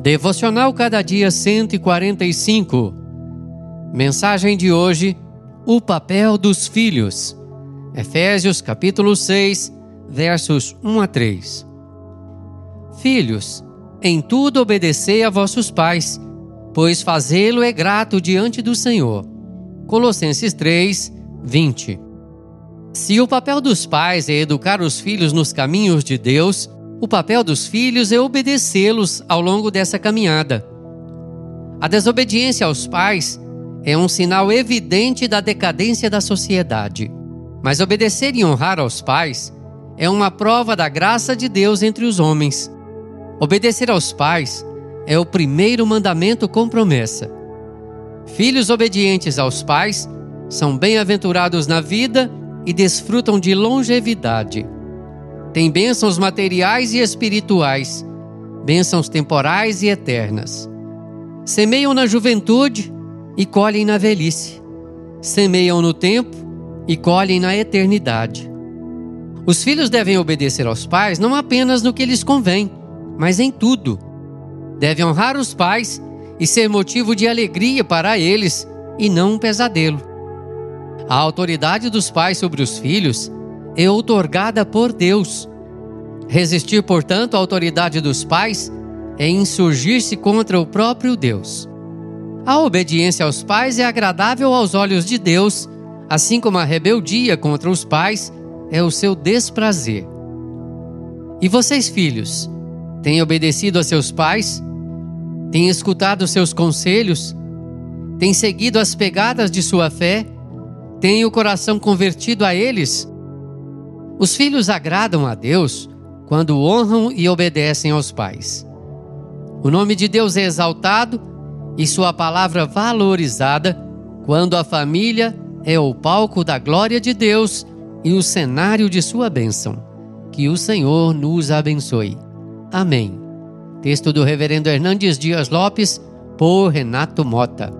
Devocional Cada Dia 145. Mensagem de hoje: O papel dos filhos. Efésios capítulo 6, versos 1 a 3. Filhos, em tudo obedecei a vossos pais, pois fazê-lo é grato diante do Senhor. Colossenses 3, 20. Se o papel dos pais é educar os filhos nos caminhos de Deus, o papel dos filhos é obedecê-los ao longo dessa caminhada. A desobediência aos pais é um sinal evidente da decadência da sociedade. Mas obedecer e honrar aos pais é uma prova da graça de Deus entre os homens. Obedecer aos pais é o primeiro mandamento com promessa. Filhos obedientes aos pais são bem-aventurados na vida e desfrutam de longevidade. Tem bênçãos materiais e espirituais, bênçãos temporais e eternas. Semeiam na juventude e colhem na velhice. Semeiam no tempo e colhem na eternidade. Os filhos devem obedecer aos pais não apenas no que lhes convém, mas em tudo. Devem honrar os pais e ser motivo de alegria para eles e não um pesadelo. A autoridade dos pais sobre os filhos é outorgada por Deus. Resistir, portanto, à autoridade dos pais é insurgir-se contra o próprio Deus. A obediência aos pais é agradável aos olhos de Deus, assim como a rebeldia contra os pais é o seu desprazer. E vocês, filhos, têm obedecido a seus pais? Têm escutado seus conselhos? Têm seguido as pegadas de sua fé? Têm o coração convertido a eles? Os filhos agradam a Deus quando honram e obedecem aos pais. O nome de Deus é exaltado e sua palavra valorizada quando a família é o palco da glória de Deus e o cenário de sua bênção. Que o Senhor nos abençoe. Amém. Texto do Reverendo Hernandes Dias Lopes, por Renato Mota.